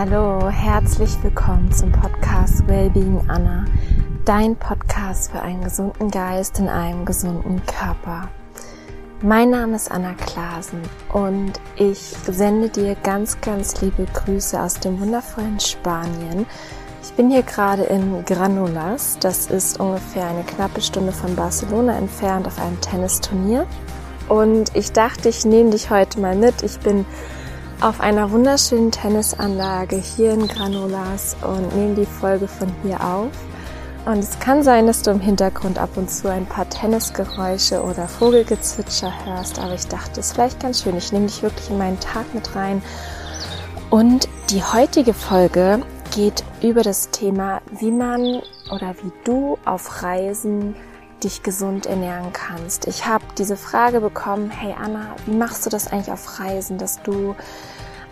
Hallo, herzlich willkommen zum Podcast Wellbeing Anna, dein Podcast für einen gesunden Geist in einem gesunden Körper. Mein Name ist Anna Klasen und ich sende dir ganz, ganz liebe Grüße aus dem wundervollen Spanien. Ich bin hier gerade in Granulas, das ist ungefähr eine knappe Stunde von Barcelona entfernt auf einem Tennisturnier. Und ich dachte, ich nehme dich heute mal mit. Ich bin auf einer wunderschönen Tennisanlage hier in Granulas und nehme die Folge von hier auf. Und es kann sein, dass du im Hintergrund ab und zu ein paar Tennisgeräusche oder Vogelgezwitscher hörst, aber ich dachte, es ist vielleicht ganz schön. Ich nehme dich wirklich in meinen Tag mit rein. Und die heutige Folge geht über das Thema, wie man oder wie du auf Reisen dich gesund ernähren kannst. Ich habe diese Frage bekommen, hey Anna, wie machst du das eigentlich auf Reisen, dass du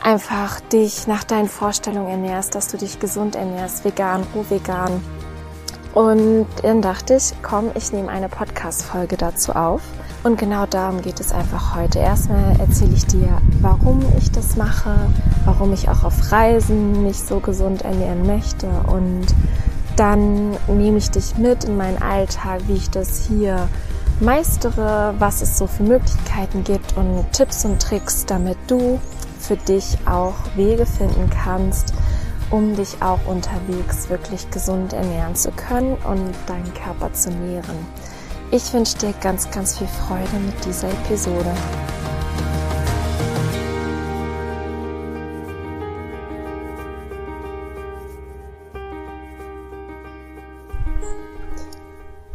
einfach dich nach deinen Vorstellungen ernährst, dass du dich gesund ernährst, vegan, roh vegan. Und dann dachte ich, komm, ich nehme eine Podcast-Folge dazu auf. Und genau darum geht es einfach heute. Erstmal erzähle ich dir, warum ich das mache, warum ich auch auf Reisen mich so gesund ernähren möchte und dann nehme ich dich mit in meinen Alltag, wie ich das hier meistere, was es so für Möglichkeiten gibt und Tipps und Tricks, damit du für dich auch Wege finden kannst, um dich auch unterwegs wirklich gesund ernähren zu können und deinen Körper zu nähren. Ich wünsche dir ganz, ganz viel Freude mit dieser Episode.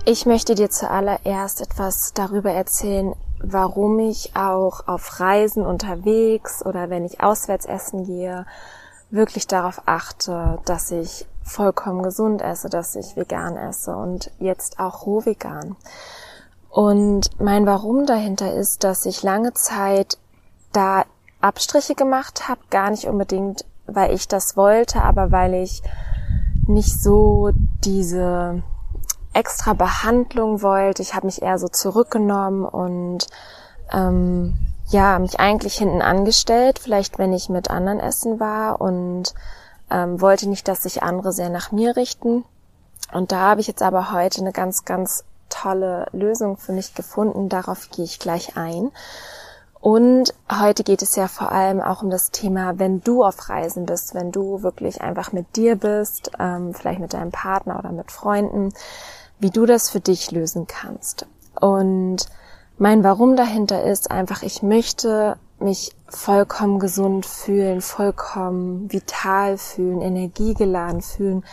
Ich möchte dir zuallererst etwas darüber erzählen, warum ich auch auf Reisen unterwegs oder wenn ich auswärts essen gehe, wirklich darauf achte, dass ich vollkommen gesund esse, dass ich vegan esse und jetzt auch roh vegan. Und mein Warum dahinter ist, dass ich lange Zeit da Abstriche gemacht habe, gar nicht unbedingt, weil ich das wollte, aber weil ich nicht so diese extra Behandlung wollte. Ich habe mich eher so zurückgenommen und ähm, ja, mich eigentlich hinten angestellt, vielleicht wenn ich mit anderen essen war und ähm, wollte nicht, dass sich andere sehr nach mir richten. Und da habe ich jetzt aber heute eine ganz, ganz tolle Lösung für mich gefunden. Darauf gehe ich gleich ein. Und heute geht es ja vor allem auch um das Thema, wenn du auf Reisen bist, wenn du wirklich einfach mit dir bist, ähm, vielleicht mit deinem Partner oder mit Freunden, wie du das für dich lösen kannst. Und mein Warum dahinter ist einfach, ich möchte mich vollkommen gesund fühlen, vollkommen vital fühlen, energiegeladen fühlen,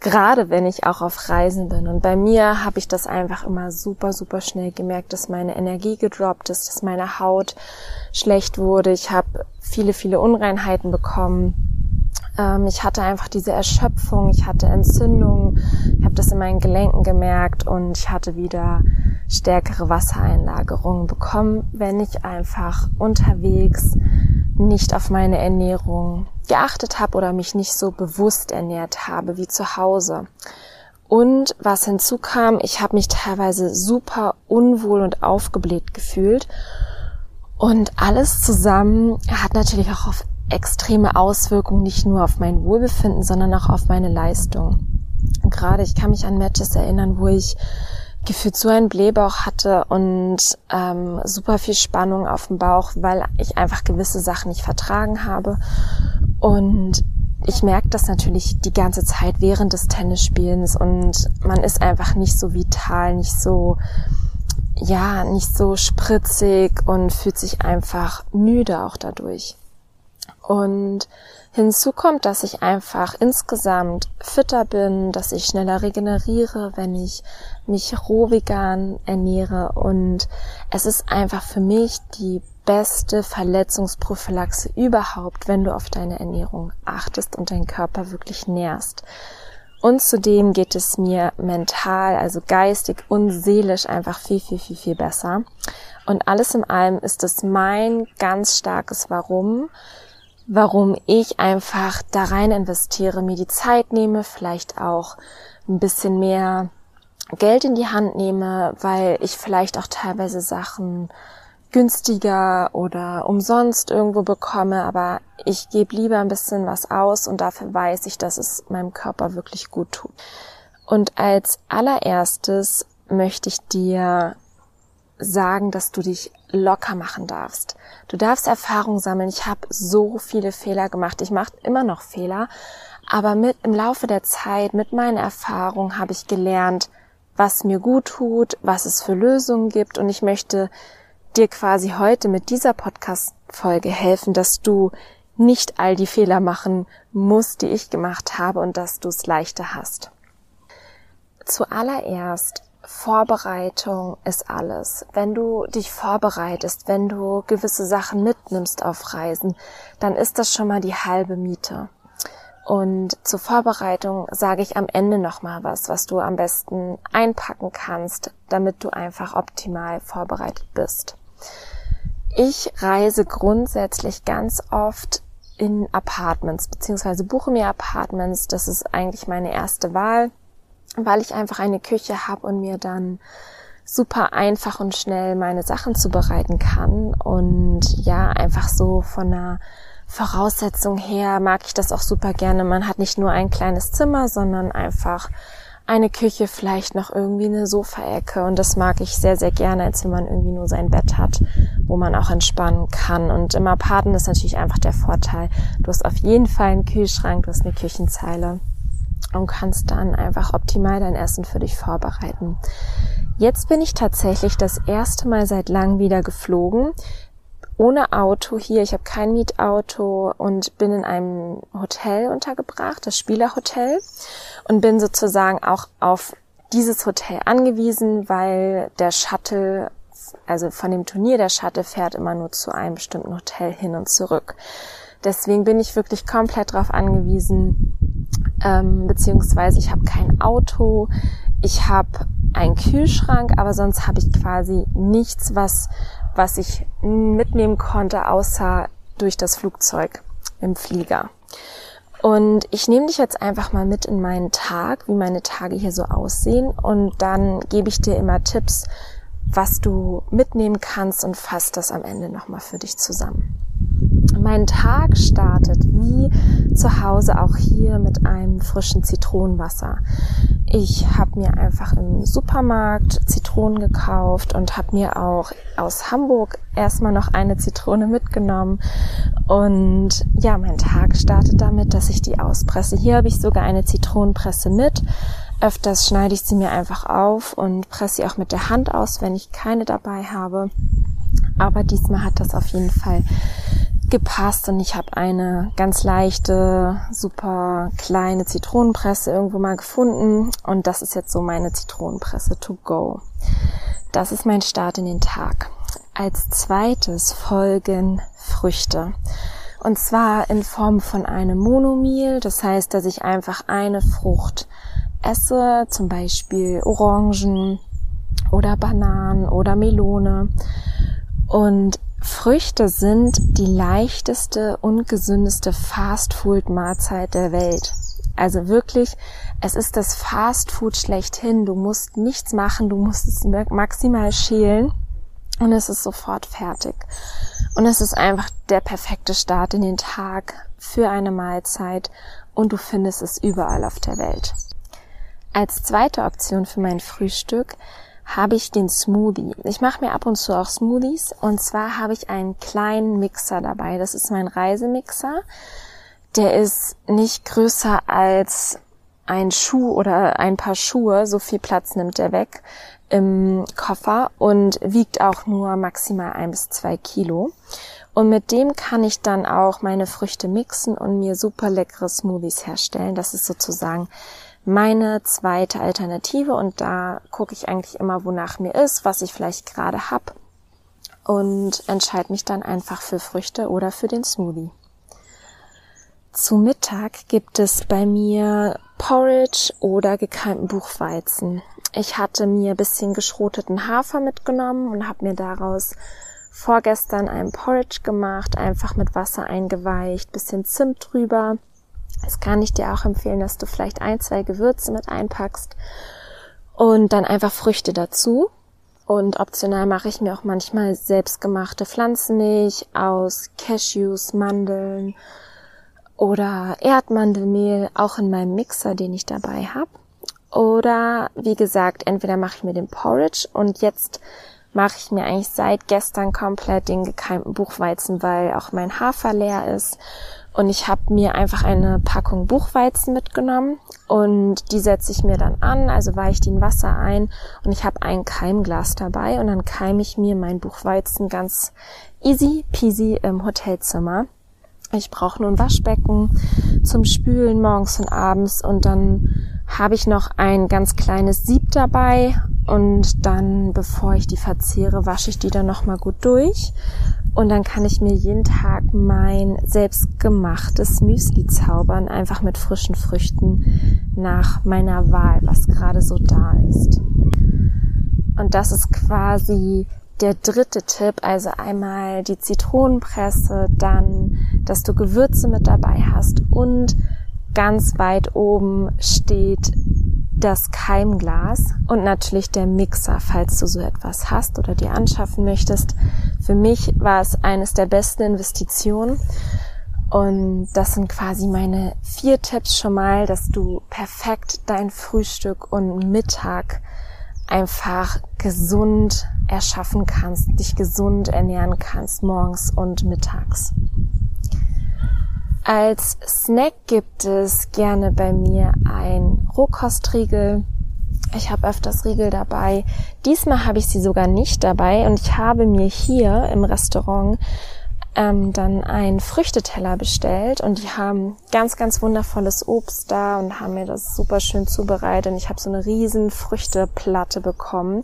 gerade wenn ich auch auf Reisen bin. Und bei mir habe ich das einfach immer super, super schnell gemerkt, dass meine Energie gedroppt ist, dass meine Haut schlecht wurde. Ich habe viele, viele Unreinheiten bekommen ähm, ich hatte einfach diese Erschöpfung, ich hatte Entzündungen, ich habe das in meinen Gelenken gemerkt und ich hatte wieder stärkere Wassereinlagerungen bekommen, wenn ich einfach unterwegs nicht auf meine Ernährung geachtet habe oder mich nicht so bewusst ernährt habe wie zu Hause. Und was hinzukam, ich habe mich teilweise super unwohl und aufgebläht gefühlt. Und alles zusammen hat natürlich auch auf extreme Auswirkungen nicht nur auf mein Wohlbefinden, sondern auch auf meine Leistung. gerade ich kann mich an Matches erinnern, wo ich gefühlt so einen Blähbauch hatte und ähm, super viel Spannung auf dem Bauch, weil ich einfach gewisse Sachen nicht vertragen habe. Und ich merke das natürlich die ganze Zeit während des Tennisspielens und man ist einfach nicht so vital, nicht so, ja, nicht so spritzig und fühlt sich einfach müde auch dadurch. Und hinzu kommt, dass ich einfach insgesamt fitter bin, dass ich schneller regeneriere, wenn ich mich roh vegan ernähre. Und es ist einfach für mich die beste Verletzungsprophylaxe überhaupt, wenn du auf deine Ernährung achtest und deinen Körper wirklich nährst. Und zudem geht es mir mental, also geistig und seelisch einfach viel, viel, viel, viel besser. Und alles in allem ist es mein ganz starkes Warum, warum ich einfach da rein investiere, mir die Zeit nehme, vielleicht auch ein bisschen mehr Geld in die Hand nehme, weil ich vielleicht auch teilweise Sachen günstiger oder umsonst irgendwo bekomme, aber ich gebe lieber ein bisschen was aus und dafür weiß ich, dass es meinem Körper wirklich gut tut. Und als allererstes möchte ich dir sagen, dass du dich locker machen darfst. Du darfst Erfahrung sammeln. Ich habe so viele Fehler gemacht. Ich mache immer noch Fehler, aber mit im Laufe der Zeit, mit meinen Erfahrungen habe ich gelernt, was mir gut tut, was es für Lösungen gibt und ich möchte dir quasi heute mit dieser Podcast-Folge helfen, dass du nicht all die Fehler machen musst, die ich gemacht habe und dass du es leichter hast. Zuallererst Vorbereitung ist alles. Wenn du dich vorbereitest, wenn du gewisse Sachen mitnimmst auf Reisen, dann ist das schon mal die halbe Miete. Und zur Vorbereitung sage ich am Ende nochmal was, was du am besten einpacken kannst, damit du einfach optimal vorbereitet bist. Ich reise grundsätzlich ganz oft in Apartments, beziehungsweise buche mir Apartments. Das ist eigentlich meine erste Wahl weil ich einfach eine Küche habe und mir dann super einfach und schnell meine Sachen zubereiten kann. Und ja, einfach so von einer Voraussetzung her mag ich das auch super gerne. Man hat nicht nur ein kleines Zimmer, sondern einfach eine Küche, vielleicht noch irgendwie eine Sofaecke. Und das mag ich sehr, sehr gerne, als wenn man irgendwie nur sein Bett hat, wo man auch entspannen kann. Und im Apartment ist natürlich einfach der Vorteil, du hast auf jeden Fall einen Kühlschrank, du hast eine Küchenzeile und kannst dann einfach optimal dein Essen für dich vorbereiten. Jetzt bin ich tatsächlich das erste Mal seit langem wieder geflogen. Ohne Auto hier. Ich habe kein Mietauto und bin in einem Hotel untergebracht, das Spielerhotel. Und bin sozusagen auch auf dieses Hotel angewiesen, weil der Shuttle, also von dem Turnier, der Shuttle fährt immer nur zu einem bestimmten Hotel hin und zurück. Deswegen bin ich wirklich komplett darauf angewiesen, ähm, beziehungsweise ich habe kein Auto, ich habe einen Kühlschrank, aber sonst habe ich quasi nichts, was, was ich mitnehmen konnte, außer durch das Flugzeug im Flieger. Und ich nehme dich jetzt einfach mal mit in meinen Tag, wie meine Tage hier so aussehen. Und dann gebe ich dir immer Tipps, was du mitnehmen kannst und fasse das am Ende nochmal für dich zusammen. Mein Tag startet wie zu Hause auch hier mit einem frischen Zitronenwasser. Ich habe mir einfach im Supermarkt Zitronen gekauft und habe mir auch aus Hamburg erstmal noch eine Zitrone mitgenommen. Und ja, mein Tag startet damit, dass ich die auspresse. Hier habe ich sogar eine Zitronenpresse mit. Öfters schneide ich sie mir einfach auf und presse sie auch mit der Hand aus, wenn ich keine dabei habe. Aber diesmal hat das auf jeden Fall gepasst und ich habe eine ganz leichte, super kleine Zitronenpresse irgendwo mal gefunden und das ist jetzt so meine Zitronenpresse to go. Das ist mein Start in den Tag. Als zweites folgen Früchte. Und zwar in Form von einem Monomil, das heißt, dass ich einfach eine Frucht esse, zum Beispiel Orangen oder Bananen oder Melone. Und Früchte sind die leichteste und gesündeste Fast-Food-Mahlzeit der Welt. Also wirklich, es ist das Fast-Food schlechthin. Du musst nichts machen, du musst es maximal schälen und es ist sofort fertig. Und es ist einfach der perfekte Start in den Tag für eine Mahlzeit und du findest es überall auf der Welt. Als zweite Option für mein Frühstück habe ich den Smoothie. Ich mache mir ab und zu auch Smoothies und zwar habe ich einen kleinen Mixer dabei. Das ist mein Reisemixer. Der ist nicht größer als ein Schuh oder ein paar Schuhe. So viel Platz nimmt er weg im Koffer und wiegt auch nur maximal ein bis zwei Kilo. Und mit dem kann ich dann auch meine Früchte mixen und mir super leckere Smoothies herstellen. Das ist sozusagen meine zweite Alternative und da gucke ich eigentlich immer, wonach mir ist, was ich vielleicht gerade hab und entscheide mich dann einfach für Früchte oder für den Smoothie. Zu Mittag gibt es bei mir Porridge oder gekeimten Buchweizen. Ich hatte mir bisschen geschroteten Hafer mitgenommen und habe mir daraus vorgestern ein Porridge gemacht, einfach mit Wasser eingeweicht, bisschen Zimt drüber das kann ich dir auch empfehlen, dass du vielleicht ein, zwei Gewürze mit einpackst und dann einfach Früchte dazu. Und optional mache ich mir auch manchmal selbstgemachte Pflanzenmilch aus Cashews, Mandeln oder Erdmandelmehl, auch in meinem Mixer, den ich dabei habe. Oder wie gesagt, entweder mache ich mir den Porridge und jetzt mache ich mir eigentlich seit gestern komplett den gekeimten Buchweizen, weil auch mein Hafer leer ist. Und ich habe mir einfach eine Packung Buchweizen mitgenommen und die setze ich mir dann an, also weiche die in Wasser ein und ich habe ein Keimglas dabei und dann keime ich mir mein Buchweizen ganz easy peasy im Hotelzimmer. Ich brauche nur ein Waschbecken zum Spülen morgens und abends und dann habe ich noch ein ganz kleines Sieb dabei und dann, bevor ich die verzehre, wasche ich die dann nochmal gut durch und dann kann ich mir jeden Tag mein selbstgemachtes Müsli zaubern, einfach mit frischen Früchten nach meiner Wahl, was gerade so da ist. Und das ist quasi der dritte Tipp, also einmal die Zitronenpresse, dann, dass du Gewürze mit dabei hast und ganz weit oben steht das Keimglas und natürlich der Mixer, falls du so etwas hast oder dir anschaffen möchtest. Für mich war es eines der besten Investitionen. Und das sind quasi meine vier Tipps schon mal, dass du perfekt dein Frühstück und Mittag einfach gesund erschaffen kannst, dich gesund ernähren kannst morgens und mittags. Als Snack gibt es gerne bei mir ein Rohkostriegel. Ich habe öfters Riegel dabei. Diesmal habe ich sie sogar nicht dabei und ich habe mir hier im Restaurant ähm, dann einen Früchteteller bestellt und die haben ganz, ganz wundervolles Obst da und haben mir das super schön zubereitet. Und ich habe so eine riesen Früchteplatte bekommen,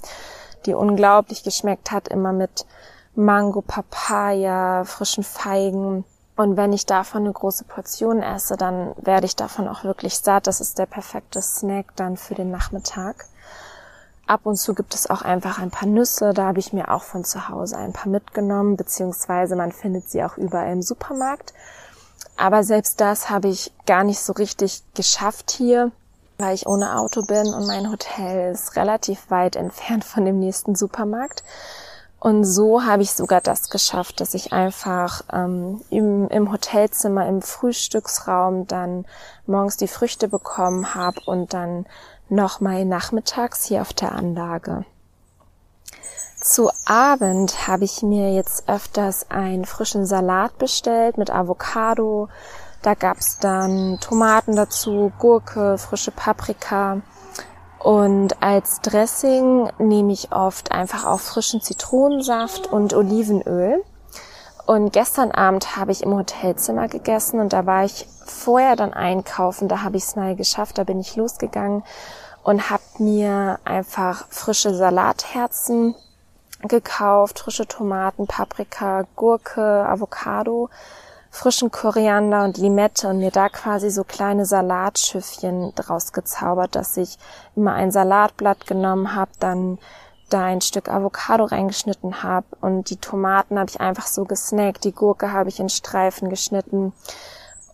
die unglaublich geschmeckt hat, immer mit Mango, Papaya, frischen Feigen und wenn ich davon eine große Portion esse, dann werde ich davon auch wirklich satt. Das ist der perfekte Snack dann für den Nachmittag. Ab und zu gibt es auch einfach ein paar Nüsse. Da habe ich mir auch von zu Hause ein paar mitgenommen, beziehungsweise man findet sie auch überall im Supermarkt. Aber selbst das habe ich gar nicht so richtig geschafft hier, weil ich ohne Auto bin und mein Hotel ist relativ weit entfernt von dem nächsten Supermarkt. Und so habe ich sogar das geschafft, dass ich einfach ähm, im, im Hotelzimmer, im Frühstücksraum dann morgens die Früchte bekommen habe und dann nochmal nachmittags hier auf der Anlage. Zu Abend habe ich mir jetzt öfters einen frischen Salat bestellt mit Avocado. Da gab's dann Tomaten dazu, Gurke, frische Paprika und als Dressing nehme ich oft einfach auch frischen Zitronensaft und Olivenöl. Und gestern Abend habe ich im Hotelzimmer gegessen und da war ich vorher dann einkaufen. Da habe ich es mal geschafft. Da bin ich losgegangen und habe mir einfach frische Salatherzen gekauft, frische Tomaten, Paprika, Gurke, Avocado frischen Koriander und Limette und mir da quasi so kleine Salatschiffchen draus gezaubert, dass ich immer ein Salatblatt genommen habe, dann da ein Stück Avocado reingeschnitten habe und die Tomaten habe ich einfach so gesnackt, die Gurke habe ich in Streifen geschnitten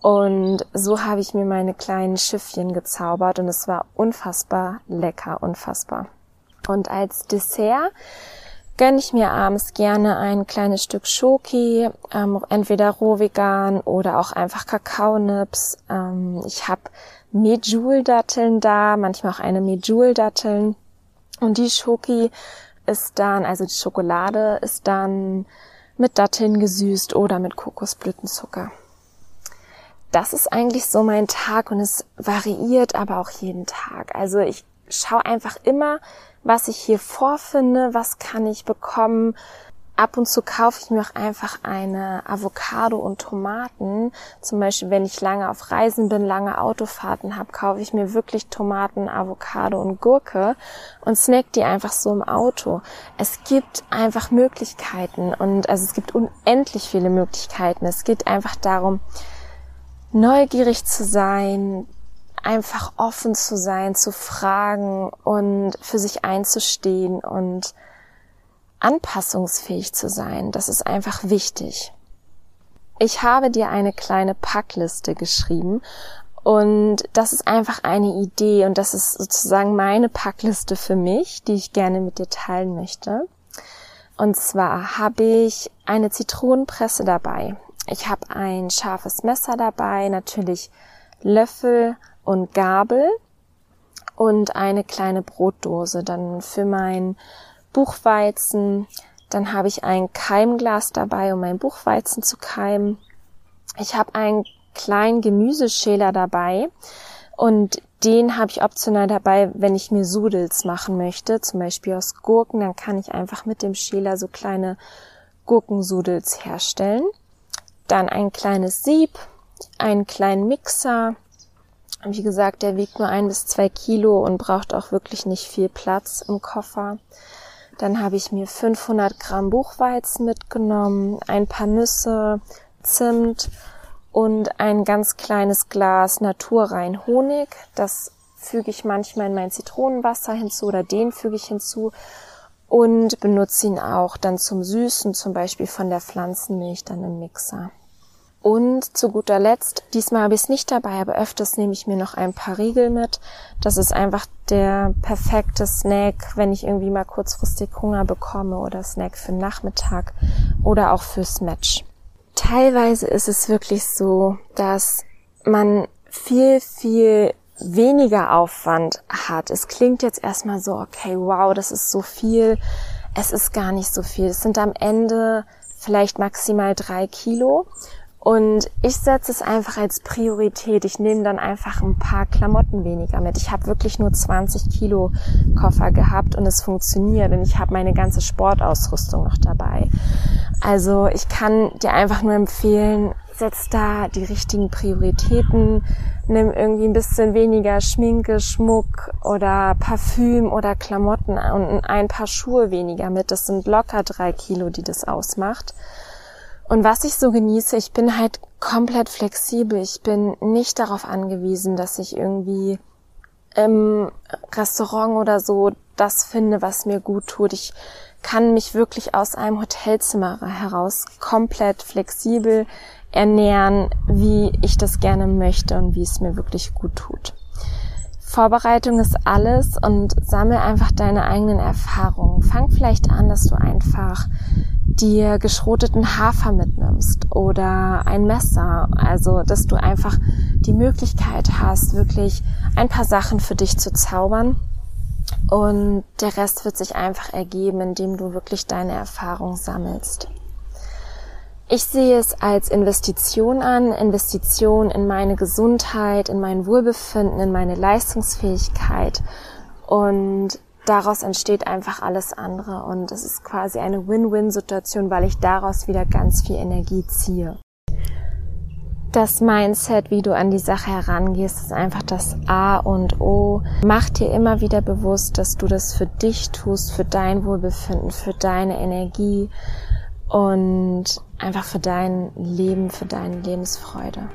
und so habe ich mir meine kleinen Schiffchen gezaubert und es war unfassbar lecker, unfassbar. Und als Dessert gönne ich mir abends gerne ein kleines Stück Schoki, ähm, entweder roh vegan oder auch einfach Kakaonips. Ähm, ich habe Medjool-Datteln da, manchmal auch eine Medjool-Datteln. Und die Schoki ist dann, also die Schokolade ist dann mit Datteln gesüßt oder mit Kokosblütenzucker. Das ist eigentlich so mein Tag und es variiert aber auch jeden Tag. Also ich schaue einfach immer, was ich hier vorfinde, was kann ich bekommen. Ab und zu kaufe ich mir auch einfach eine Avocado und Tomaten. Zum Beispiel, wenn ich lange auf Reisen bin, lange Autofahrten habe, kaufe ich mir wirklich Tomaten, Avocado und Gurke und snack die einfach so im Auto. Es gibt einfach Möglichkeiten und also es gibt unendlich viele Möglichkeiten. Es geht einfach darum, neugierig zu sein, einfach offen zu sein, zu fragen und für sich einzustehen und anpassungsfähig zu sein. Das ist einfach wichtig. Ich habe dir eine kleine Packliste geschrieben Und das ist einfach eine Idee und das ist sozusagen meine Packliste für mich, die ich gerne mit dir teilen möchte. Und zwar habe ich eine Zitronenpresse dabei. Ich habe ein scharfes Messer dabei, natürlich Löffel und Gabel und eine kleine Brotdose. Dann für mein Buchweizen, dann habe ich ein Keimglas dabei, um mein Buchweizen zu keimen. Ich habe einen kleinen Gemüseschäler dabei und den habe ich optional dabei, wenn ich mir Sudels machen möchte, zum Beispiel aus Gurken, dann kann ich einfach mit dem Schäler so kleine Gurkensudels herstellen. Dann ein kleines Sieb, einen kleinen Mixer. Wie gesagt, der wiegt nur ein bis zwei Kilo und braucht auch wirklich nicht viel Platz im Koffer. Dann habe ich mir 500 Gramm Buchweizen mitgenommen, ein paar Nüsse, Zimt und ein ganz kleines Glas naturrein Honig. Das füge ich manchmal in mein Zitronenwasser hinzu oder den füge ich hinzu und benutze ihn auch dann zum Süßen, zum Beispiel von der Pflanzenmilch dann im Mixer. Und zu guter Letzt, diesmal habe ich es nicht dabei, aber öfters nehme ich mir noch ein paar Riegel mit. Das ist einfach der perfekte Snack, wenn ich irgendwie mal kurzfristig Hunger bekomme oder Snack für den Nachmittag oder auch fürs Match teilweise ist es wirklich so, dass man viel, viel weniger Aufwand hat. Es klingt jetzt erstmal so, okay, wow, das ist so viel. Es ist gar nicht so viel. Es sind am Ende vielleicht maximal drei Kilo. Und ich setze es einfach als Priorität. Ich nehme dann einfach ein paar Klamotten weniger mit. Ich habe wirklich nur 20 Kilo Koffer gehabt und es funktioniert. Und ich habe meine ganze Sportausrüstung noch dabei. Also ich kann dir einfach nur empfehlen, setz da die richtigen Prioritäten, nimm irgendwie ein bisschen weniger Schminke, Schmuck oder Parfüm oder Klamotten und ein paar Schuhe weniger mit. Das sind locker drei Kilo, die das ausmacht. Und was ich so genieße, ich bin halt komplett flexibel. Ich bin nicht darauf angewiesen, dass ich irgendwie im Restaurant oder so das finde, was mir gut tut. Ich kann mich wirklich aus einem Hotelzimmer heraus komplett flexibel ernähren, wie ich das gerne möchte und wie es mir wirklich gut tut. Vorbereitung ist alles und sammle einfach deine eigenen Erfahrungen. Fang vielleicht an, dass du einfach dir geschroteten Hafer mitnimmst oder ein Messer. Also, dass du einfach die Möglichkeit hast, wirklich ein paar Sachen für dich zu zaubern. Und der Rest wird sich einfach ergeben, indem du wirklich deine Erfahrung sammelst. Ich sehe es als Investition an, Investition in meine Gesundheit, in mein Wohlbefinden, in meine Leistungsfähigkeit. Und daraus entsteht einfach alles andere und es ist quasi eine Win-Win-Situation, weil ich daraus wieder ganz viel Energie ziehe. Das Mindset, wie du an die Sache herangehst, ist einfach das A und O. Mach dir immer wieder bewusst, dass du das für dich tust, für dein Wohlbefinden, für deine Energie und einfach für dein Leben, für deine Lebensfreude.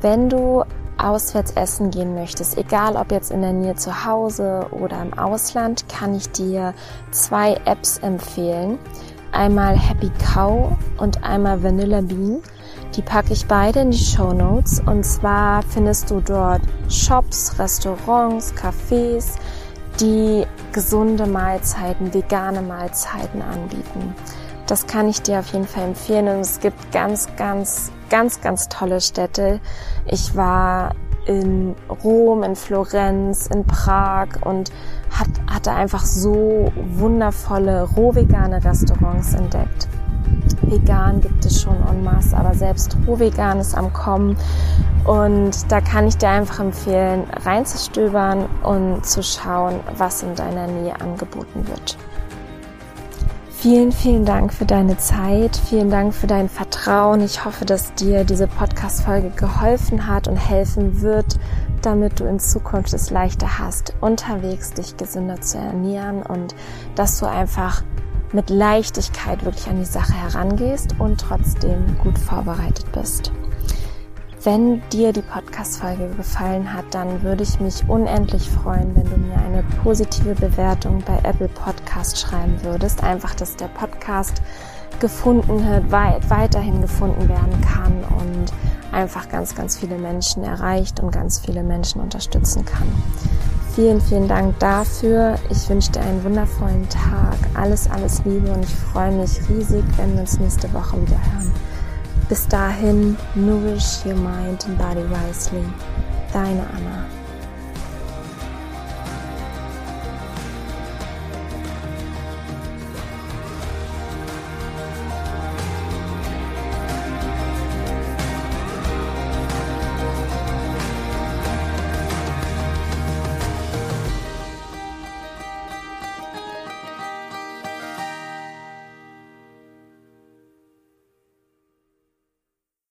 Wenn du auswärts essen gehen möchtest, egal ob jetzt in der Nähe zu Hause oder im Ausland, kann ich dir zwei Apps empfehlen. Einmal Happy Cow und einmal Vanilla Bean. Die packe ich beide in die Show Notes und zwar findest du dort Shops, Restaurants, Cafés, die gesunde Mahlzeiten, vegane Mahlzeiten anbieten. Das kann ich dir auf jeden Fall empfehlen und es gibt ganz, ganz ganz, ganz tolle Städte. Ich war in Rom, in Florenz, in Prag und hat, hatte einfach so wundervolle rohvegane Restaurants entdeckt. Vegan gibt es schon en masse, aber selbst rohvegan ist am Kommen. Und da kann ich dir einfach empfehlen, reinzustöbern und zu schauen, was in deiner Nähe angeboten wird. Vielen, vielen Dank für deine Zeit. Vielen Dank für dein Vertrauen. Ich hoffe, dass dir diese Podcast-Folge geholfen hat und helfen wird, damit du in Zukunft es leichter hast, unterwegs dich gesünder zu ernähren und dass du einfach mit Leichtigkeit wirklich an die Sache herangehst und trotzdem gut vorbereitet bist. Wenn dir die Podcast-Folge gefallen hat, dann würde ich mich unendlich freuen, wenn du mir eine positive Bewertung bei Apple Podcast schreiben würdest. Einfach, dass der Podcast gefunden äh, wird, weiterhin gefunden werden kann und einfach ganz, ganz viele Menschen erreicht und ganz viele Menschen unterstützen kann. Vielen, vielen Dank dafür. Ich wünsche dir einen wundervollen Tag. Alles, alles Liebe und ich freue mich riesig, wenn wir uns nächste Woche wieder hören. Bis dahin, nourish your mind and body wisely. Deine Anna.